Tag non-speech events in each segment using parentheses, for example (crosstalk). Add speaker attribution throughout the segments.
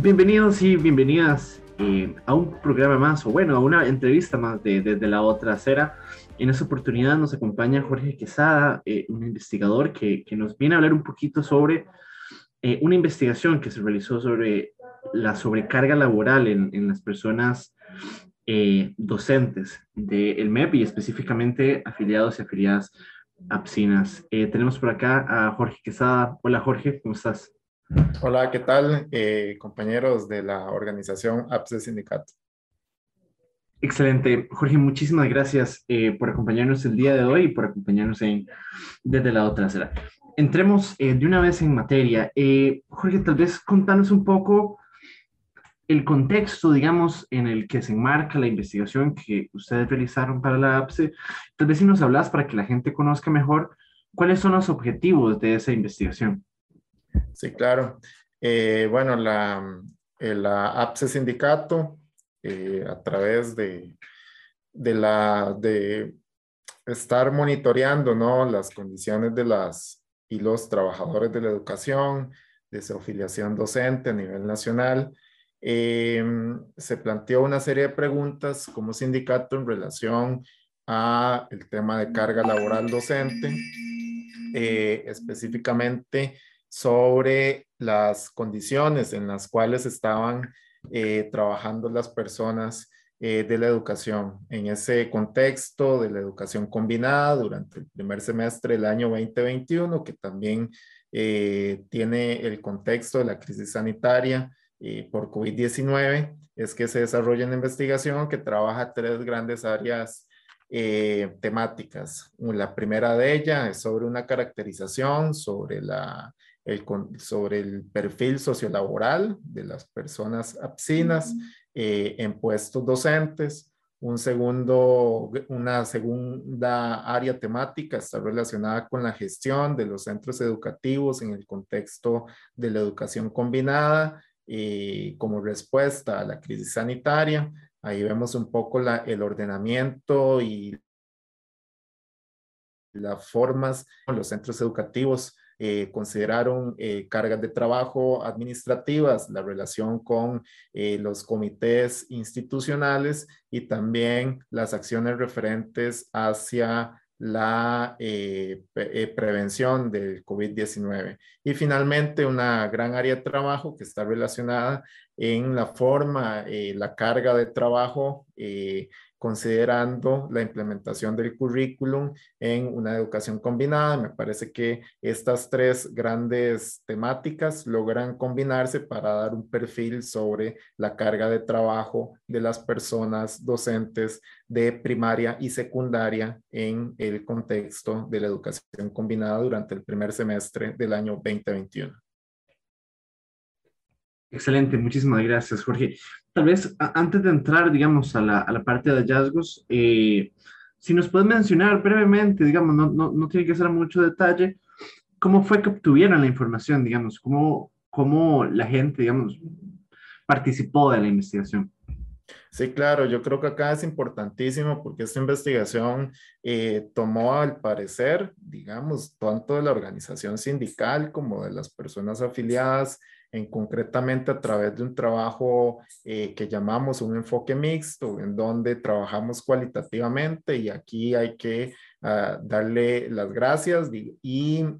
Speaker 1: Bienvenidos y bienvenidas eh, a un programa más, o bueno, a una entrevista más de Desde la Otra Acera. En esta oportunidad nos acompaña Jorge Quesada, eh, un investigador que, nos viene a hablar un poquito sobre eh, una investigación que se realizó sobre la sobrecarga laboral en, las personas docentes del MEP y específicamente afiliados y afiliadas a PSINAS. tenemos por acá a Jorge Quesada. Hola Jorge, ¿cómo estás?
Speaker 2: Hola, ¿qué tal, eh, compañeros de la organización APSE Sindicato?
Speaker 1: Excelente. Jorge, muchísimas gracias eh, por acompañarnos el día de hoy y por acompañarnos en, desde la otra. Entremos eh, de una vez en materia. Jorge, tal vez contanos un poco el contexto, digamos, en el que se enmarca la investigación que ustedes realizaron para la APSE. Tal vez si nos hablas para que la gente conozca mejor cuáles son los objetivos de esa investigación.
Speaker 2: Sí, claro. Eh, bueno, la, eh, la APSE Sindicato, eh, a través de, de, la, de estar monitoreando ¿no? las condiciones de las y los trabajadores de la educación, de su afiliación docente a nivel nacional, se planteó una serie de preguntas como sindicato en relación a el tema de carga laboral docente, específicamente sobre las condiciones en las cuales estaban eh, trabajando las personas eh, de la educación. En ese contexto de la educación combinada durante el primer semestre del año 2021, que también eh, tiene el contexto de la crisis sanitaria por COVID-19, es que se desarrolla una investigación que trabaja tres grandes áreas temáticas. La primera de ellas es sobre una caracterización, sobre la sobre el perfil sociolaboral de las personas absinas eh, en puestos docentes. Un segundo, una segunda área temática está relacionada con la gestión de los centros educativos en el contexto de la educación combinada y como respuesta a la crisis sanitaria. Ahí vemos un poco la, el ordenamiento y las formas en los centros educativos eh, consideraron eh, cargas de trabajo administrativas, la relación con eh, los comités institucionales y también las acciones referentes hacia la prevención del COVID-19. Y finalmente, una gran área de trabajo que está relacionada en la forma, la carga de trabajo considerando la implementación del currículum en una educación combinada. Me parece que estas tres grandes temáticas logran combinarse para dar un perfil sobre la carga de trabajo de las personas docentes de primaria y secundaria en el contexto de la educación combinada durante el primer semestre del año 2021.
Speaker 1: Excelente, muchísimas gracias, Jorge. Tal vez antes de entrar, digamos, a la, a la parte de hallazgos, eh, si nos puedes mencionar brevemente, digamos, no, no, no, tiene que ser mucho detalle, cómo fue que obtuvieron la información, digamos, cómo, cómo la gente, digamos, participó de la investigación.
Speaker 2: Sí, claro, yo creo que acá es importantísimo porque esta investigación eh, tomó al parecer, digamos, tanto de la organización sindical como de las personas afiliadas en concretamente a través de un trabajo eh, que llamamos un enfoque mixto, en donde trabajamos cualitativamente y aquí hay que ah, darle las gracias y,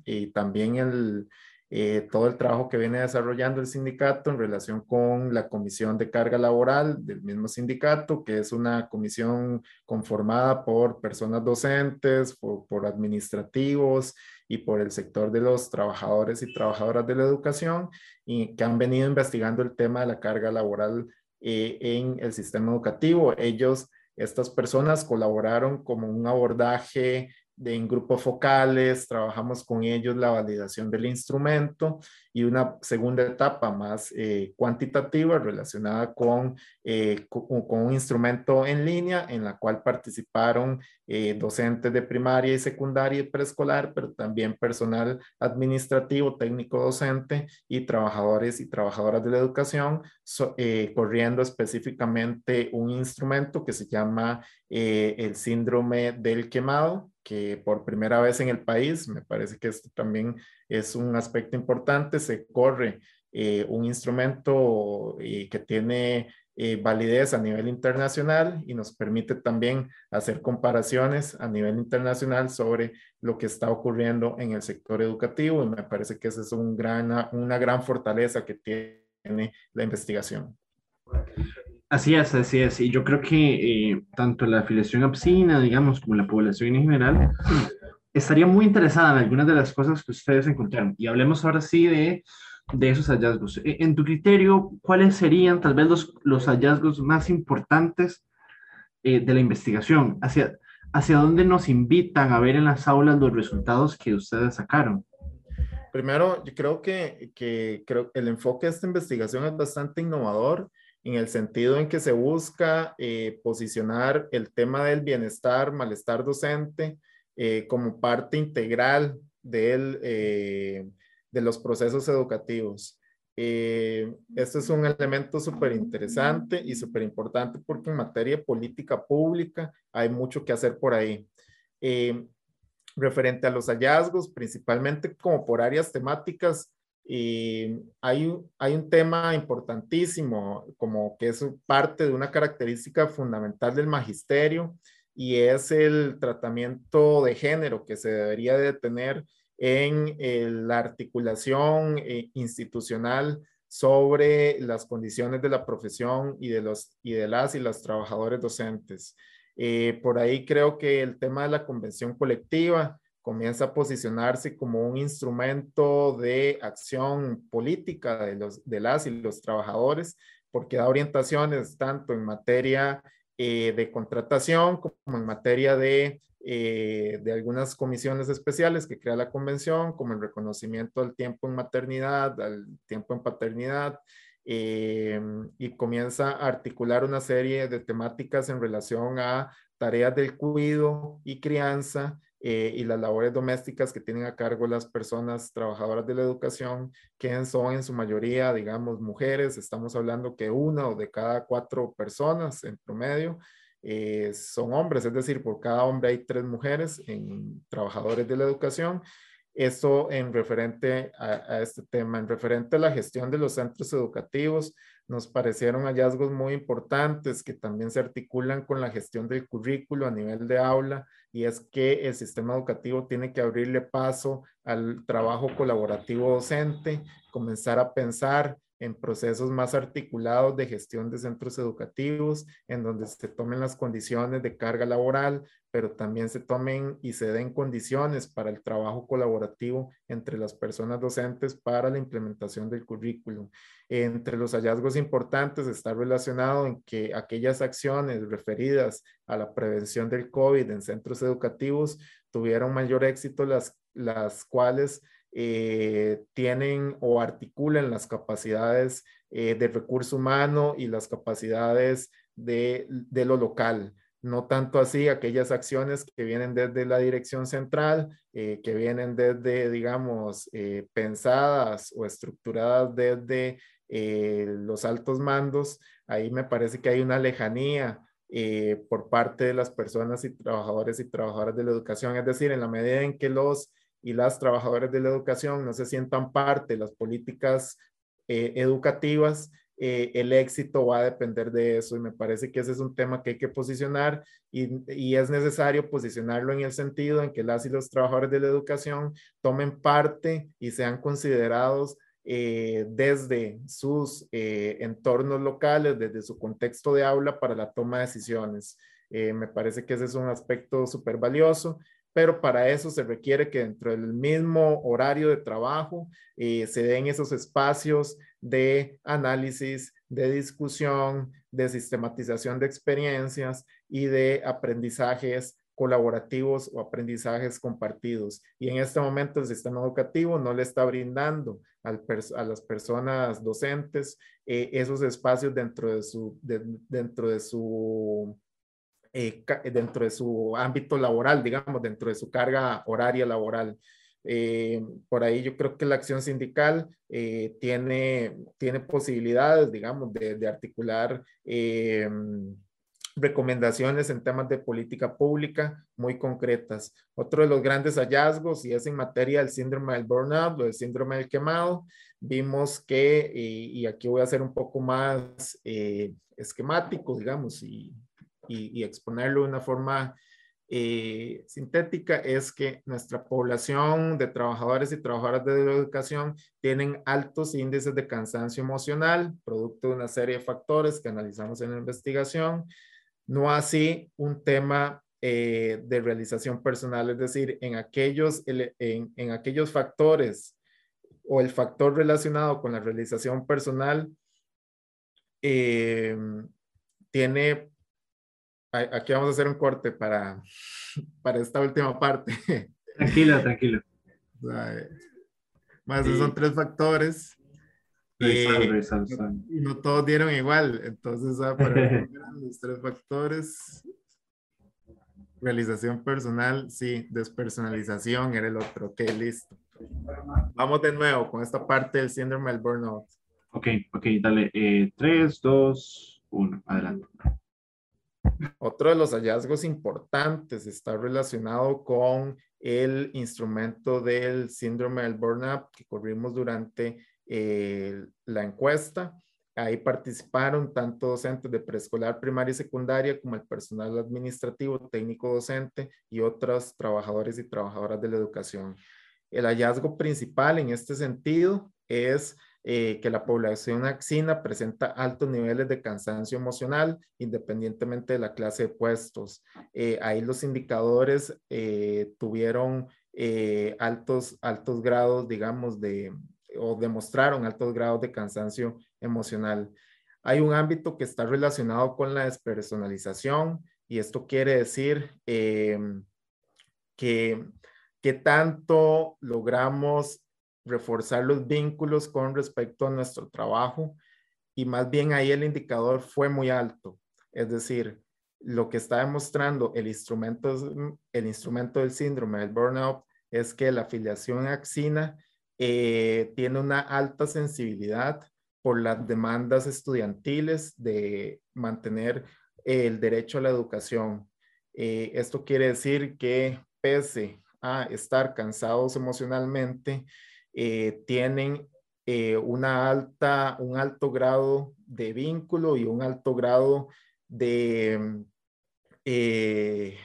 Speaker 2: y también el, eh, todo el trabajo que viene desarrollando el sindicato en relación con la comisión de carga laboral del mismo sindicato, que es una comisión conformada por personas docentes, por, administrativos y por el sector de los trabajadores y trabajadoras de la educación, y que han venido investigando el tema de la carga laboral eh, en el sistema educativo. Ellos, estas personas colaboraron como un abordaje en grupos focales, trabajamos con ellos la validación del instrumento y una segunda etapa más eh, cuantitativa relacionada con, eh, con, un instrumento en línea en la cual participaron eh, docentes de primaria y secundaria y preescolar, pero también personal administrativo, técnico docente y trabajadores y trabajadoras de la educación, corriendo específicamente un instrumento que se llama el síndrome del quemado, que por primera vez en el país, me parece que esto también es un aspecto importante, se corre un instrumento que tiene validez a nivel internacional y nos permite también hacer comparaciones a nivel internacional sobre lo que está ocurriendo en el sector educativo y me parece que esa es un gran, una gran fortaleza que tiene la investigación.
Speaker 1: Así es, así es. Y yo creo que eh, tanto la afiliación APSINA, digamos, como la población en general, estaría muy interesada en algunas de las cosas que ustedes encontraron. Y hablemos ahora sí de, de esos hallazgos. E, en tu criterio, ¿cuáles serían tal vez los, los hallazgos más importantes eh, de la investigación? ¿Hacia, ¿Hacia dónde nos invitan a ver en las aulas los resultados que ustedes sacaron?
Speaker 2: Primero, yo creo que, que creo, el enfoque de esta investigación es bastante innovador en el sentido en que se busca eh, posicionar el tema del bienestar, malestar docente eh, como parte integral del, eh, de los procesos educativos. este es un elemento súper interesante y súper importante porque en materia de política pública hay mucho que hacer por ahí. referente a los hallazgos, principalmente como por áreas temáticas, y hay, hay un tema importantísimo, como que es parte de una característica fundamental del magisterio, y es el tratamiento de género que se debería de tener en eh, la articulación eh, institucional sobre las condiciones de la profesión y de, los, y de las y las trabajadores docentes. Eh, por ahí creo que el tema de la convención colectiva, comienza a posicionarse como un instrumento de acción política de, los, de las y los trabajadores, porque da orientaciones tanto en materia eh, de contratación como en materia de, eh, de algunas comisiones especiales que crea la convención, como el reconocimiento del tiempo en maternidad, al tiempo en paternidad, eh, y comienza a articular una serie de temáticas en relación a tareas del cuidado y crianza eh, y las labores domésticas que tienen a cargo las personas trabajadoras de la educación, que son en su mayoría, digamos, mujeres. Estamos hablando que una o de cada cuatro personas en promedio eh, son hombres, es decir, por cada hombre hay tres mujeres en trabajadores de la educación. Esto en referente a, a este tema, en referente a la gestión de los centros educativos, nos parecieron hallazgos muy importantes que también se articulan con la gestión del currículo a nivel de aula y es que el sistema educativo tiene que abrirle paso al trabajo colaborativo docente, comenzar a pensar en procesos más articulados de gestión de centros educativos, en donde se tomen las condiciones de carga laboral, pero también se tomen y se den condiciones para el trabajo colaborativo entre las personas docentes para la implementación del currículum. Entre los hallazgos importantes está relacionado en que aquellas acciones referidas a la prevención del COVID en centros educativos tuvieron mayor éxito las, las cuales eh, tienen o articulan las capacidades eh, de recurso humano y las capacidades de, de, lo local. No tanto así aquellas acciones que vienen desde la dirección central, eh, que vienen desde, digamos, pensadas o estructuradas desde los altos mandos. Ahí me parece que hay una lejanía por parte de las personas y trabajadores y trabajadoras de la educación. Es decir, en la medida en que los y las trabajadoras de la educación no se sientan parte de las políticas eh, educativas, eh, el éxito va a depender de eso y me parece que ese es un tema que hay que posicionar y, y, es necesario posicionarlo en el sentido en que las y los trabajadores de la educación tomen parte y sean considerados eh, desde sus entornos locales, desde su contexto de aula para la toma de decisiones. me parece que ese es un aspecto súper valioso pero para eso se requiere que dentro del mismo horario de trabajo eh, se den esos espacios de análisis, de discusión, de sistematización de experiencias y de aprendizajes colaborativos o aprendizajes compartidos. Y en este momento el sistema educativo no le está brindando a las personas docentes eh, esos espacios dentro de su, dentro de su eh, dentro de su ámbito laboral, digamos, dentro de su carga horaria laboral. Eh, por ahí yo creo que la acción sindical eh, tiene, tiene posibilidades, digamos, de, de articular recomendaciones en temas de política pública muy concretas. Otro de los grandes hallazgos, y es en materia del síndrome del burnout o del síndrome del quemado, vimos que, y, aquí voy a ser un poco más eh, esquemático, digamos, y, y, exponerlo de una forma eh, sintética, es que nuestra población de trabajadores y trabajadoras de la educación tienen altos índices de cansancio emocional, producto de una serie de factores que analizamos en la investigación, no así un tema eh, de realización personal, es decir, en aquellos, en, en aquellos factores o el factor relacionado con la realización personal eh, tiene, aquí vamos a hacer un corte para, (laughs) para esta última parte. (laughs)
Speaker 1: Tranquilo, tranquilo.
Speaker 2: más son tres factores. Eh, no todos dieron igual, entonces ah, para (laughs) los tres factores. Realización personal, sí, despersonalización era el otro, ok, listo. Vamos de nuevo con esta parte del síndrome del burnout.
Speaker 1: Ok, ok, dale. Eh, 3, 2, 1, adelante.
Speaker 2: Otro de los hallazgos importantes está relacionado con el instrumento del síndrome del burnout que corrimos durante eh, la encuesta. Ahí participaron tanto docentes de preescolar, primaria y secundaria como el personal administrativo, técnico docente y otros trabajadores y trabajadoras de la educación. El hallazgo principal en este sentido es eh, que la población axina presenta altos niveles de cansancio emocional independientemente de la clase de puestos. Eh, ahí los indicadores eh, tuvieron altos, altos grados, digamos, de, o demostraron altos grados de cansancio emocional. Hay un ámbito que está relacionado con la despersonalización y esto quiere decir que qué tanto logramos reforzar los vínculos con respecto a nuestro trabajo y más bien ahí el indicador fue muy alto. Es decir, lo que está demostrando el instrumento, el instrumento del síndrome del burnout es que la afiliación axina eh, tiene una alta sensibilidad por las demandas estudiantiles de mantener el derecho a la educación. Eh, esto quiere decir que pese a estar cansados emocionalmente, eh, tienen eh, una alta, un alto grado de vínculo y un alto grado de, eh,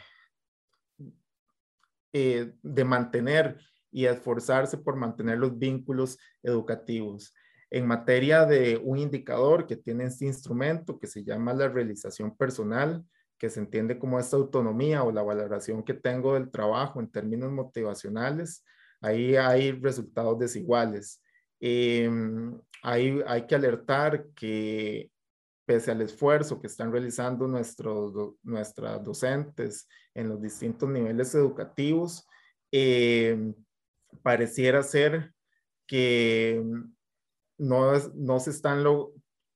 Speaker 2: de mantener y esforzarse por mantener los vínculos educativos. En materia de un indicador que tiene este instrumento que se llama la realización personal, que se entiende como esta autonomía o la valoración que tengo del trabajo en términos motivacionales, ahí hay resultados desiguales. Em, hay que alertar que pese al esfuerzo que están realizando nuestros, nuestras docentes en los distintos niveles educativos, em, pareciera ser que no, no se están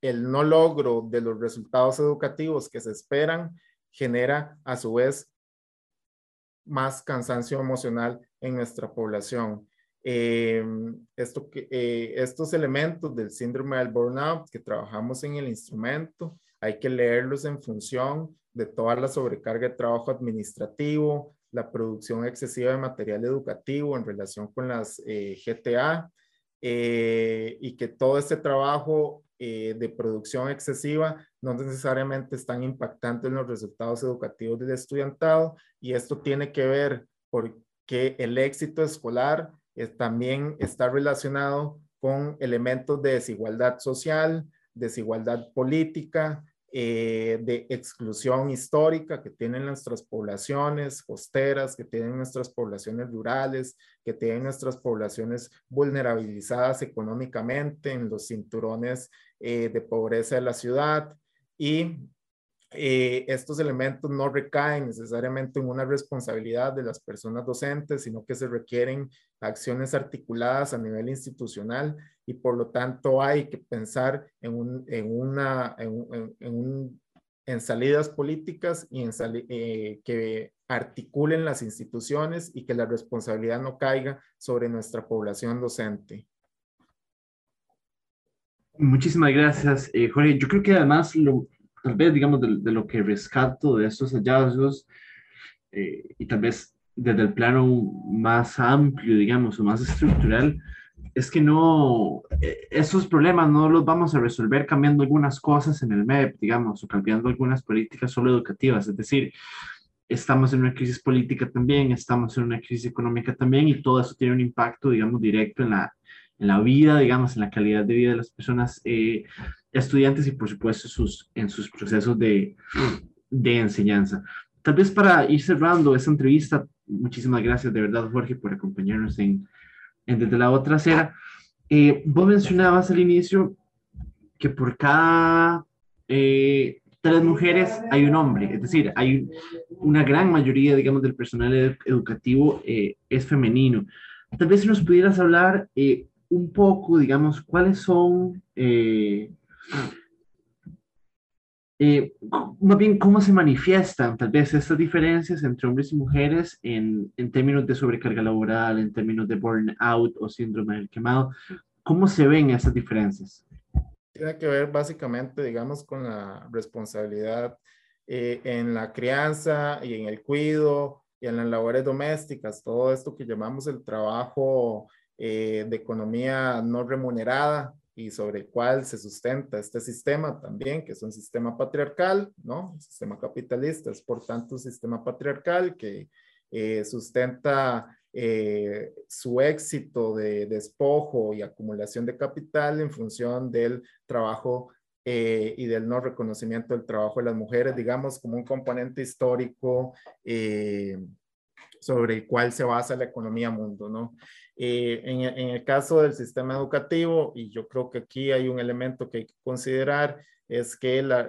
Speaker 2: el no logro de los resultados educativos que se esperan genera a su vez más cansancio emocional en nuestra población. Eh, esto eh, estos elementos del síndrome del burnout que trabajamos en el instrumento, hay que leerlos en función de toda la sobrecarga de trabajo administrativo, la producción excesiva de material educativo en relación con las eh, GTA y que todo este trabajo eh, de producción excesiva no necesariamente están impactando en los resultados educativos del estudiantado y esto tiene que ver porque el éxito escolar también está relacionado con elementos de desigualdad social, desigualdad política, eh, de exclusión histórica que tienen nuestras poblaciones costeras, que tienen nuestras poblaciones rurales, que tienen nuestras poblaciones vulnerabilizadas económicamente en los cinturones eh, de pobreza de la ciudad y eh, estos elementos no recaen necesariamente en una responsabilidad de las personas docentes, sino que se requieren acciones articuladas a nivel institucional y por lo tanto hay que pensar en, un, en una, en, en, en, salidas políticas y en eh, que articulen las instituciones y que la responsabilidad no caiga sobre nuestra población docente.
Speaker 1: Muchísimas gracias, eh, Jorge. Yo creo que además lo, tal vez, digamos, de, lo que rescato de estos hallazgos eh, y tal vez desde el plano más amplio, digamos, o más estructural, es que no, eh, esos problemas no los vamos a resolver cambiando algunas cosas en el MEP, digamos, o cambiando algunas políticas solo educativas. Es decir, estamos en una crisis política también, estamos en una crisis económica también y todo eso tiene un impacto, digamos, directo en la, en la vida, digamos, en la calidad de vida de las personas eh, estudiantes y, por supuesto, sus, en sus procesos de, de enseñanza. Tal vez para ir cerrando esta entrevista, muchísimas gracias de verdad, Jorge, por acompañarnos en, en Desde la Otra Acera. Eh, vos mencionabas al inicio que por cada eh, tres mujeres hay un hombre, es decir, hay una gran mayoría, digamos, del personal educativo eh, es femenino. Tal vez si nos pudieras hablar eh, un poco, digamos, cuáles son, eh, más bien, cómo se manifiestan tal vez estas diferencias entre hombres y mujeres en, en términos de sobrecarga laboral, en términos de burnout o síndrome del quemado. ¿Cómo se ven esas diferencias?
Speaker 2: tiene que ver básicamente, digamos, con la responsabilidad eh, en la crianza y en el cuido y en las labores domésticas, todo esto que llamamos el trabajo eh, de economía no remunerada y sobre el cual se sustenta este sistema también, que es un sistema patriarcal, ¿no? Un sistema capitalista, es por tanto un sistema patriarcal que eh, sustenta eh, su éxito de despojo y acumulación de capital en función del trabajo y del no reconocimiento del trabajo de las mujeres, digamos, como un componente histórico sobre el cual se basa la economía mundo, ¿no? En, en, el caso del sistema educativo, y yo creo que aquí hay un elemento que hay que considerar, es que la,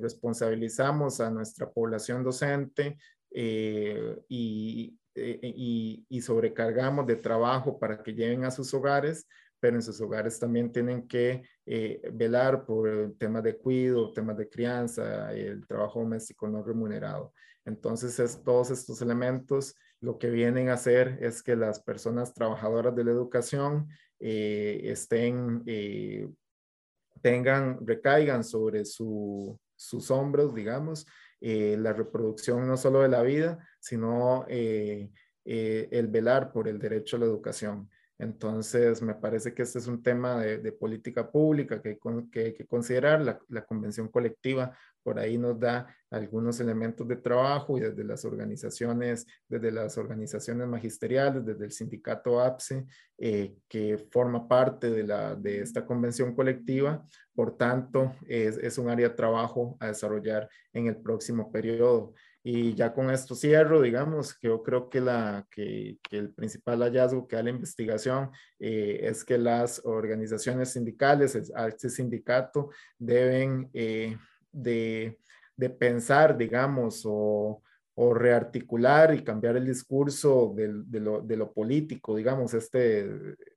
Speaker 2: responsabilizamos a nuestra población docente y, eh, y, y, sobrecargamos de trabajo para que lleguen a sus hogares, pero en sus hogares también tienen que eh, velar por temas de cuidado, temas de crianza, el trabajo doméstico no remunerado. Entonces, es, todos estos elementos lo que vienen a hacer es que las personas trabajadoras de la educación eh, estén, tengan, recaigan sobre su, sus hombros, digamos, eh, la reproducción no solo de la vida, sino eh, eh, el velar por el derecho a la educación. Entonces, me parece que este es un tema de, política pública que, hay que considerar. La, convención colectiva por ahí nos da algunos elementos de trabajo y desde las organizaciones, desde las organizaciones magisteriales, desde el sindicato APSE, eh, que forma parte de, la, de esta convención colectiva. Por tanto, es, un área de trabajo a desarrollar en el próximo periodo. Y ya con esto cierro, digamos, que yo creo que, la, que, el principal hallazgo que da la investigación eh, es que las organizaciones sindicales, este sindicato, deben eh, de, pensar, digamos, o, rearticular y cambiar el discurso de, lo, político, digamos, este,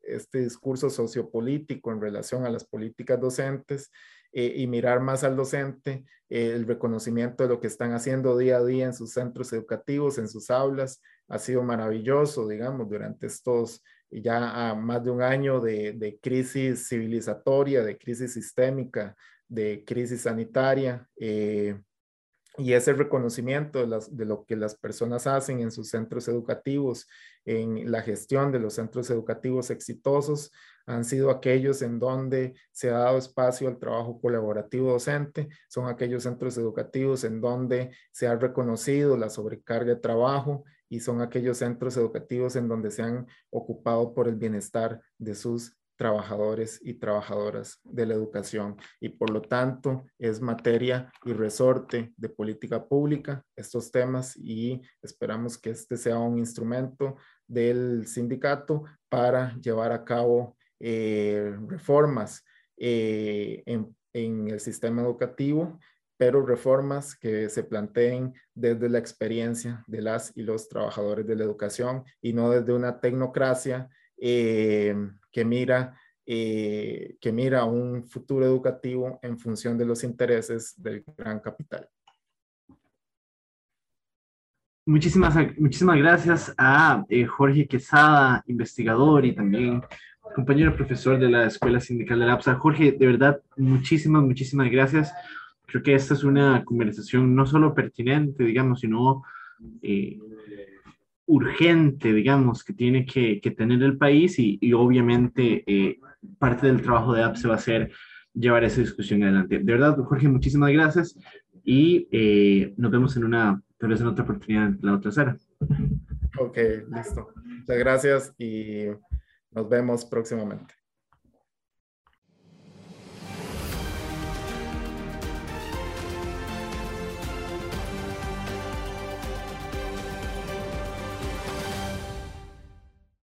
Speaker 2: este discurso sociopolítico en relación a las políticas docentes eh, y mirar más al docente, eh, el reconocimiento de lo que están haciendo día a día en sus centros educativos, en sus aulas, ha sido maravilloso, digamos, durante estos ya más de un año de crisis civilizatoria, de crisis sistémica, de crisis sanitaria. Eh, y ese reconocimiento de, de, lo que las personas hacen en sus centros educativos, en la gestión de los centros educativos exitosos, han sido aquellos en donde se ha dado espacio al trabajo colaborativo docente, son aquellos centros educativos en donde se ha reconocido la sobrecarga de trabajo y son aquellos centros educativos en donde se han ocupado por el bienestar de sus trabajadores y trabajadoras de la educación y por lo tanto es materia y resorte de política pública estos temas y esperamos que este sea un instrumento del sindicato para llevar a cabo eh, reformas eh, en, en el sistema educativo pero reformas que se planteen desde la experiencia de las y los trabajadores de la educación y no desde una tecnocracia eh, que mira eh, que mira un futuro educativo en función de los intereses del gran capital.
Speaker 1: Muchísimas, muchísimas gracias a eh, Jorge Quesada, investigador y también compañero profesor de la Escuela Sindical de la APSA. Jorge, de verdad, muchísimas, muchísimas gracias. Creo que esta es una conversación no solo pertinente, digamos, sino urgente, digamos, que tiene que, tener el país y, obviamente eh, parte del trabajo de APSE va a ser llevar esa discusión adelante. De verdad, Jorge, muchísimas gracias y eh, nos vemos en una, tal vez en otra oportunidad la otra sala.
Speaker 2: Ok, listo. Muchas gracias y nos vemos próximamente.